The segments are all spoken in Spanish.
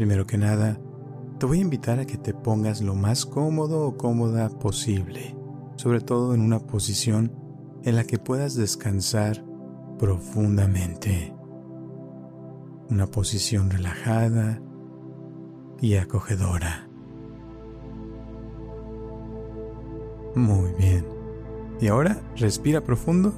Primero que nada, te voy a invitar a que te pongas lo más cómodo o cómoda posible, sobre todo en una posición en la que puedas descansar profundamente. Una posición relajada y acogedora. Muy bien. Y ahora respira profundo.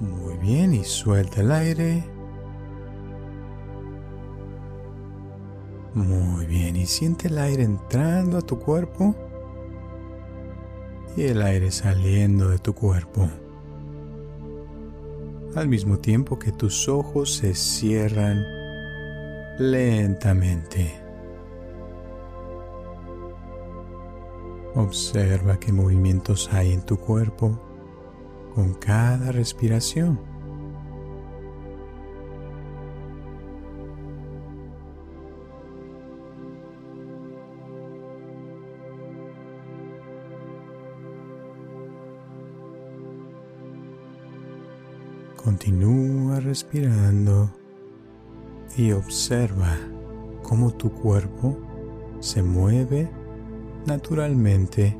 Muy bien y suelta el aire. Muy bien y siente el aire entrando a tu cuerpo y el aire saliendo de tu cuerpo. Al mismo tiempo que tus ojos se cierran lentamente. Observa qué movimientos hay en tu cuerpo con cada respiración. Continúa respirando y observa cómo tu cuerpo se mueve naturalmente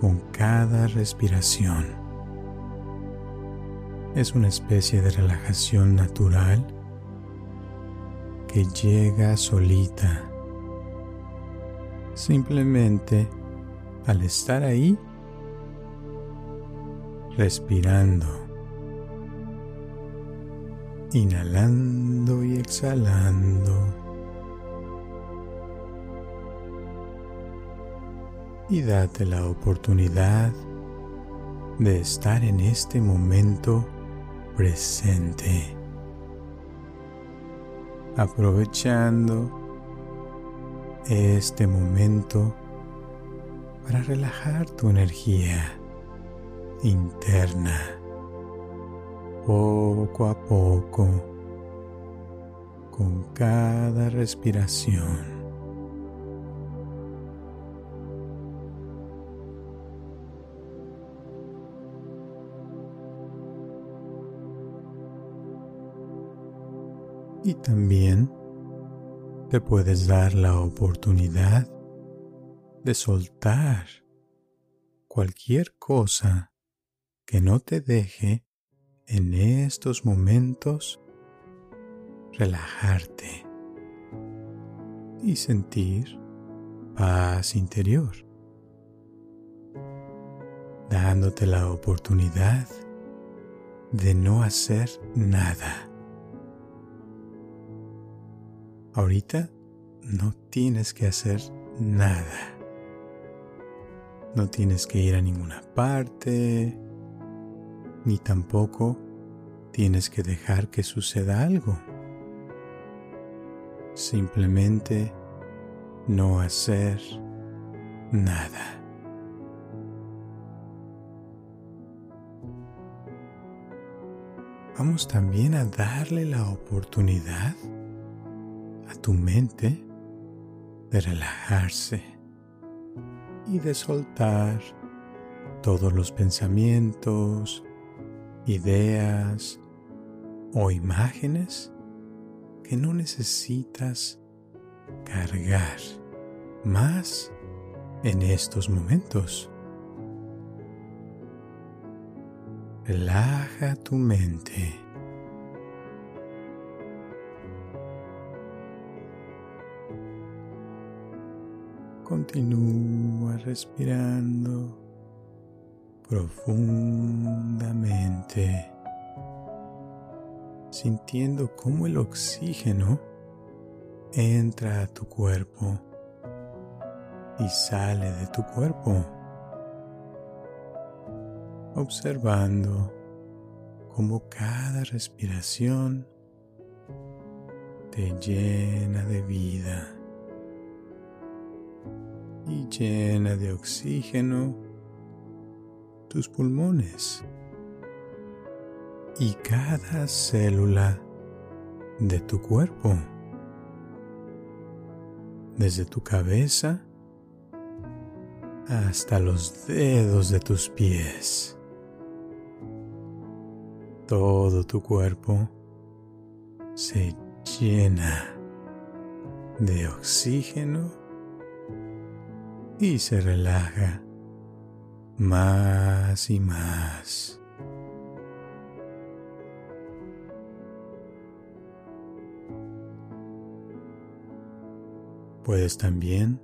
con cada respiración. Es una especie de relajación natural que llega solita. Simplemente al estar ahí, respirando inhalando y exhalando. Y date la oportunidad de estar en este momento presente, aprovechando este momento para relajar tu energía interna poco a poco con cada respiración. Y también te puedes dar la oportunidad de soltar cualquier cosa que no te deje en estos momentos relajarte y sentir paz interior, dándote la oportunidad de no hacer nada. Ahorita no tienes que hacer nada. No tienes que ir a ninguna parte, ni tampoco tienes que dejar que suceda algo. Simplemente no hacer nada. Vamos también a darle la oportunidad a tu mente de relajarse y de soltar todos los pensamientos, ideas o imágenes que no necesitas cargar más en estos momentos. Relaja tu mente. Continúa respirando profundamente, sintiendo cómo el oxígeno entra a tu cuerpo y sale de tu cuerpo, observando cómo cada respiración te llena de vida y llena de oxígeno tus pulmones y cada célula de tu cuerpo, desde tu cabeza hasta los dedos de tus pies. Todo tu cuerpo se llena de oxígeno y se relaja más y más. Puedes también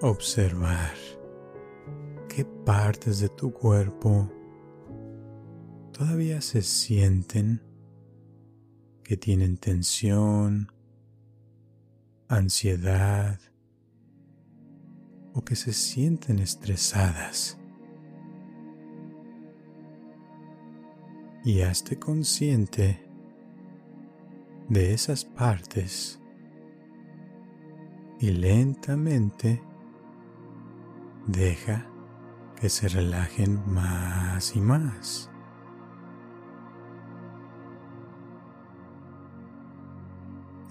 observar qué partes de tu cuerpo todavía se sienten que tienen tensión, ansiedad o que se sienten estresadas. Y hazte consciente de esas partes y lentamente deja que se relajen más y más.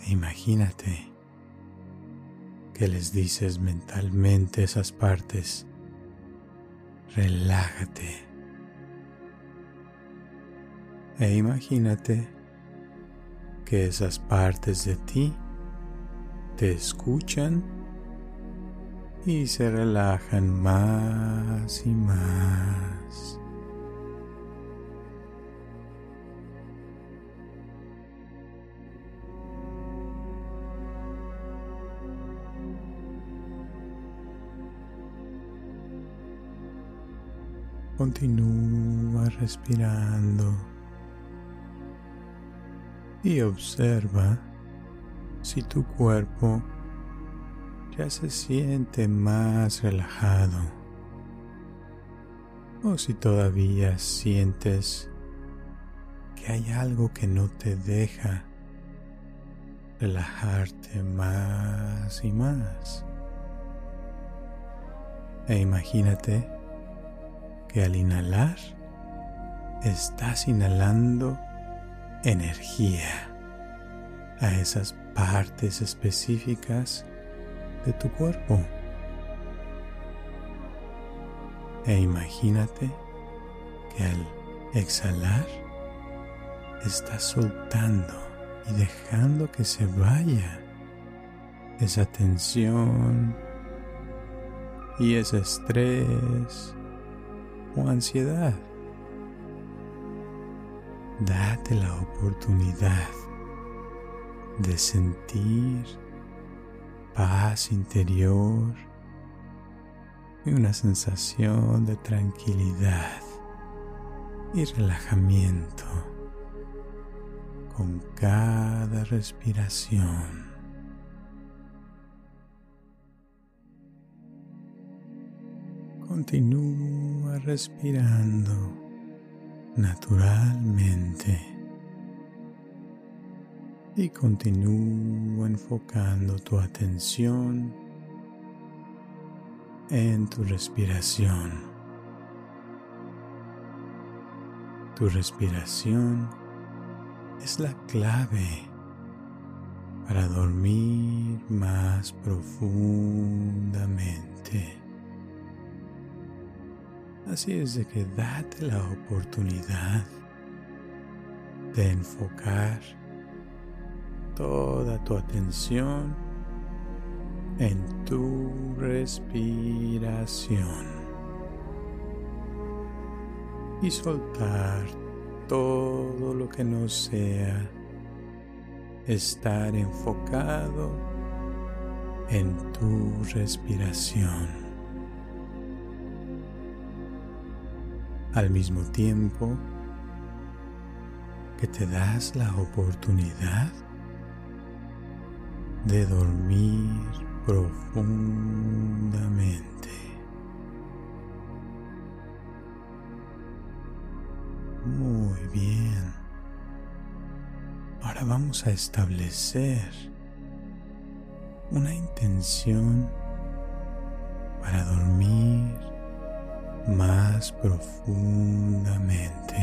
E imagínate que les dices mentalmente esas partes, relájate. E imagínate que esas partes de ti te escuchan y se relajan más y más. Continúa respirando y observa si tu cuerpo ya se siente más relajado o si todavía sientes que hay algo que no te deja relajarte más y más. E imagínate que al inhalar estás inhalando energía a esas partes específicas de tu cuerpo. E imagínate que al exhalar estás soltando y dejando que se vaya esa tensión y ese estrés o ansiedad. Date la oportunidad de sentir paz interior y una sensación de tranquilidad y relajamiento con cada respiración. Continúa respirando naturalmente y continúa enfocando tu atención en tu respiración. Tu respiración es la clave para dormir más profundamente. Así es de que date la oportunidad de enfocar toda tu atención en tu respiración y soltar todo lo que no sea estar enfocado en tu respiración. Al mismo tiempo que te das la oportunidad de dormir profundamente. Muy bien. Ahora vamos a establecer una intención para dormir más profundamente.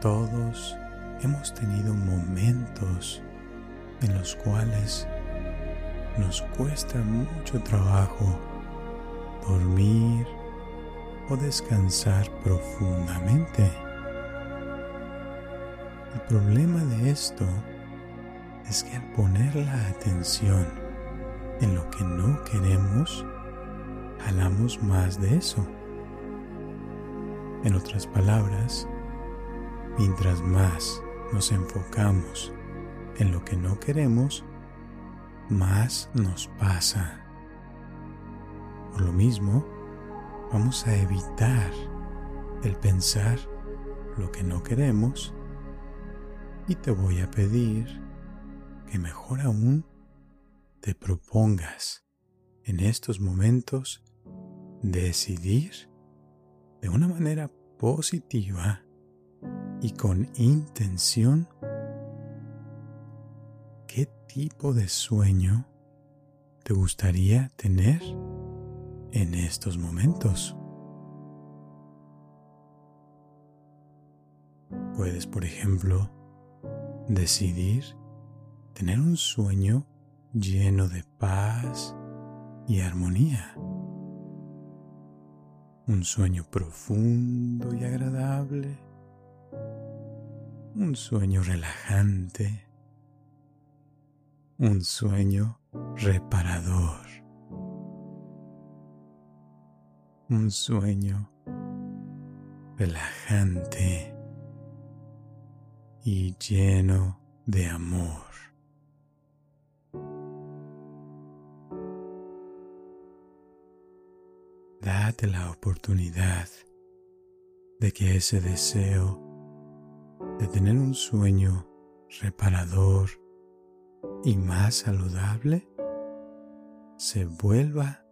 Todos hemos tenido momentos en los cuales nos cuesta mucho trabajo dormir o descansar profundamente. El problema de esto es que al poner la atención en lo que no queremos, jalamos más de eso. En otras palabras, mientras más nos enfocamos en lo que no queremos, más nos pasa. Por lo mismo, vamos a evitar el pensar lo que no queremos y te voy a pedir que mejor aún te propongas en estos momentos decidir de una manera positiva y con intención qué tipo de sueño te gustaría tener en estos momentos. Puedes, por ejemplo, decidir tener un sueño lleno de paz y armonía. Un sueño profundo y agradable. Un sueño relajante. Un sueño reparador. Un sueño relajante y lleno de amor. La oportunidad de que ese deseo de tener un sueño reparador y más saludable se vuelva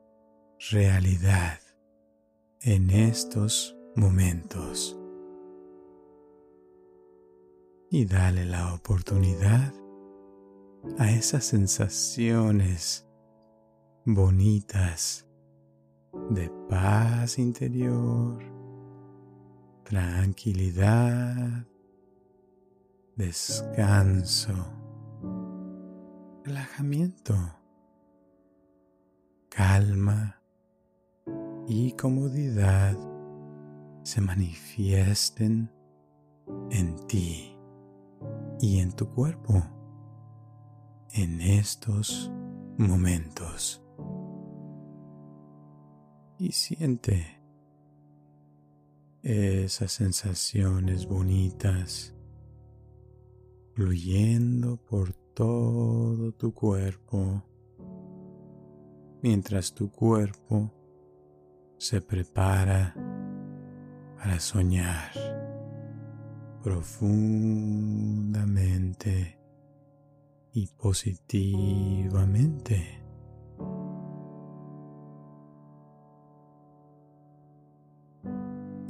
realidad en estos momentos. Y dale la oportunidad a esas sensaciones bonitas de paz interior, tranquilidad, descanso, relajamiento, calma y comodidad se manifiesten en ti y en tu cuerpo en estos momentos. Y siente esas sensaciones bonitas fluyendo por todo tu cuerpo mientras tu cuerpo se prepara para soñar profundamente y positivamente.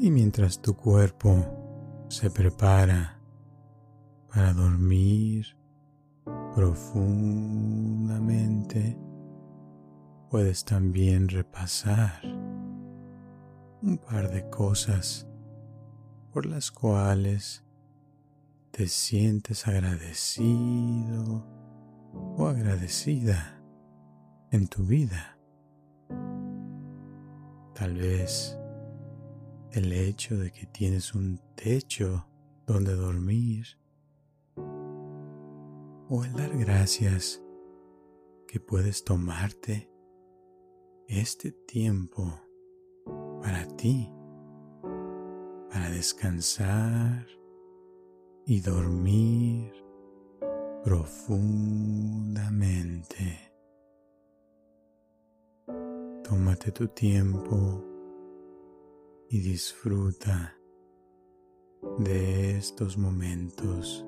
Y mientras tu cuerpo se prepara para dormir profundamente, puedes también repasar un par de cosas por las cuales te sientes agradecido o agradecida en tu vida. Tal vez el hecho de que tienes un techo donde dormir o el dar gracias que puedes tomarte este tiempo para ti para descansar y dormir profundamente. Tómate tu tiempo y disfruta de estos momentos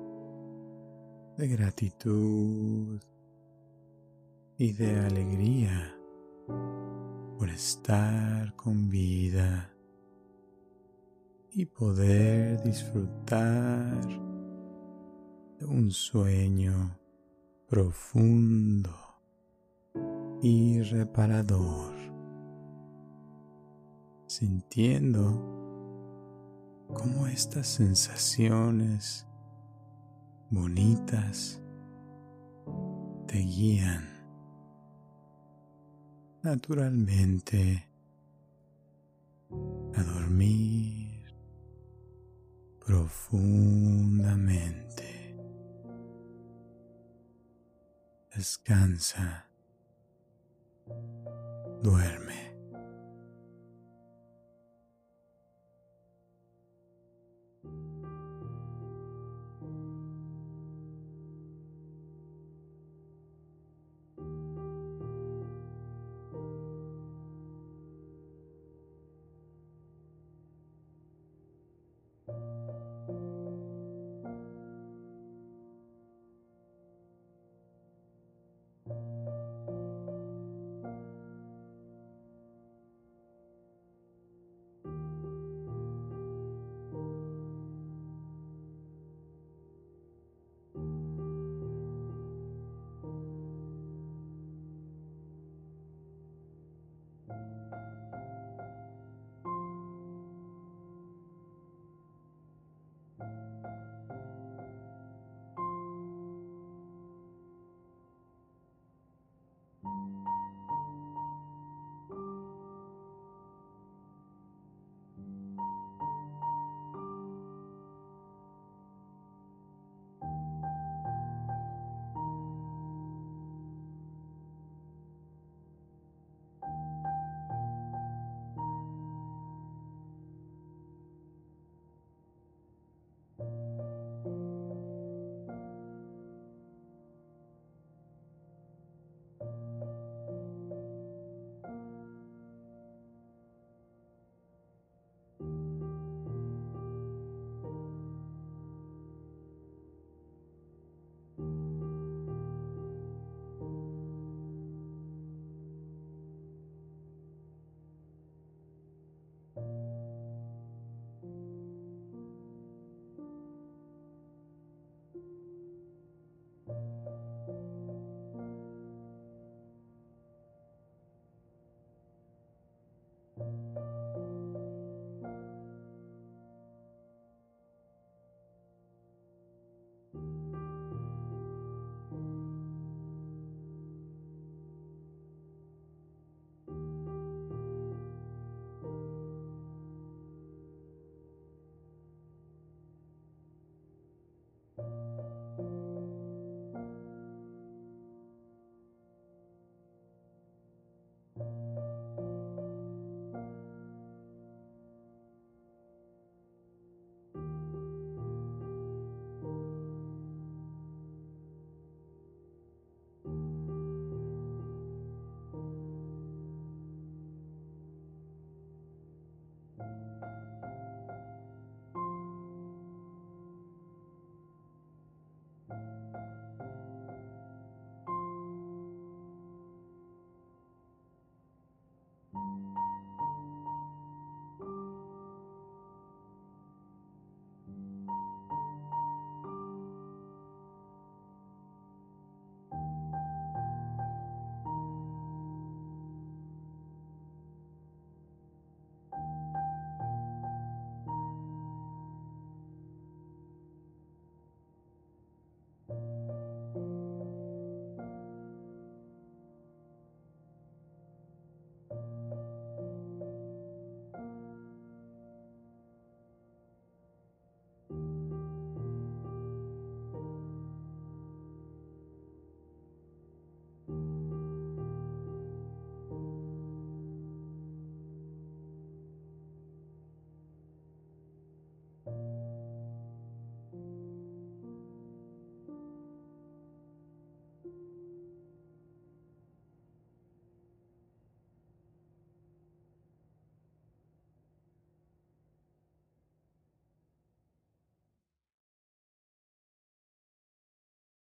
de gratitud y de alegría por estar con vida y poder disfrutar de un sueño profundo y reparador, sintiendo cómo estas sensaciones bonitas te guían naturalmente a dormir profundamente. Descansa, duerme.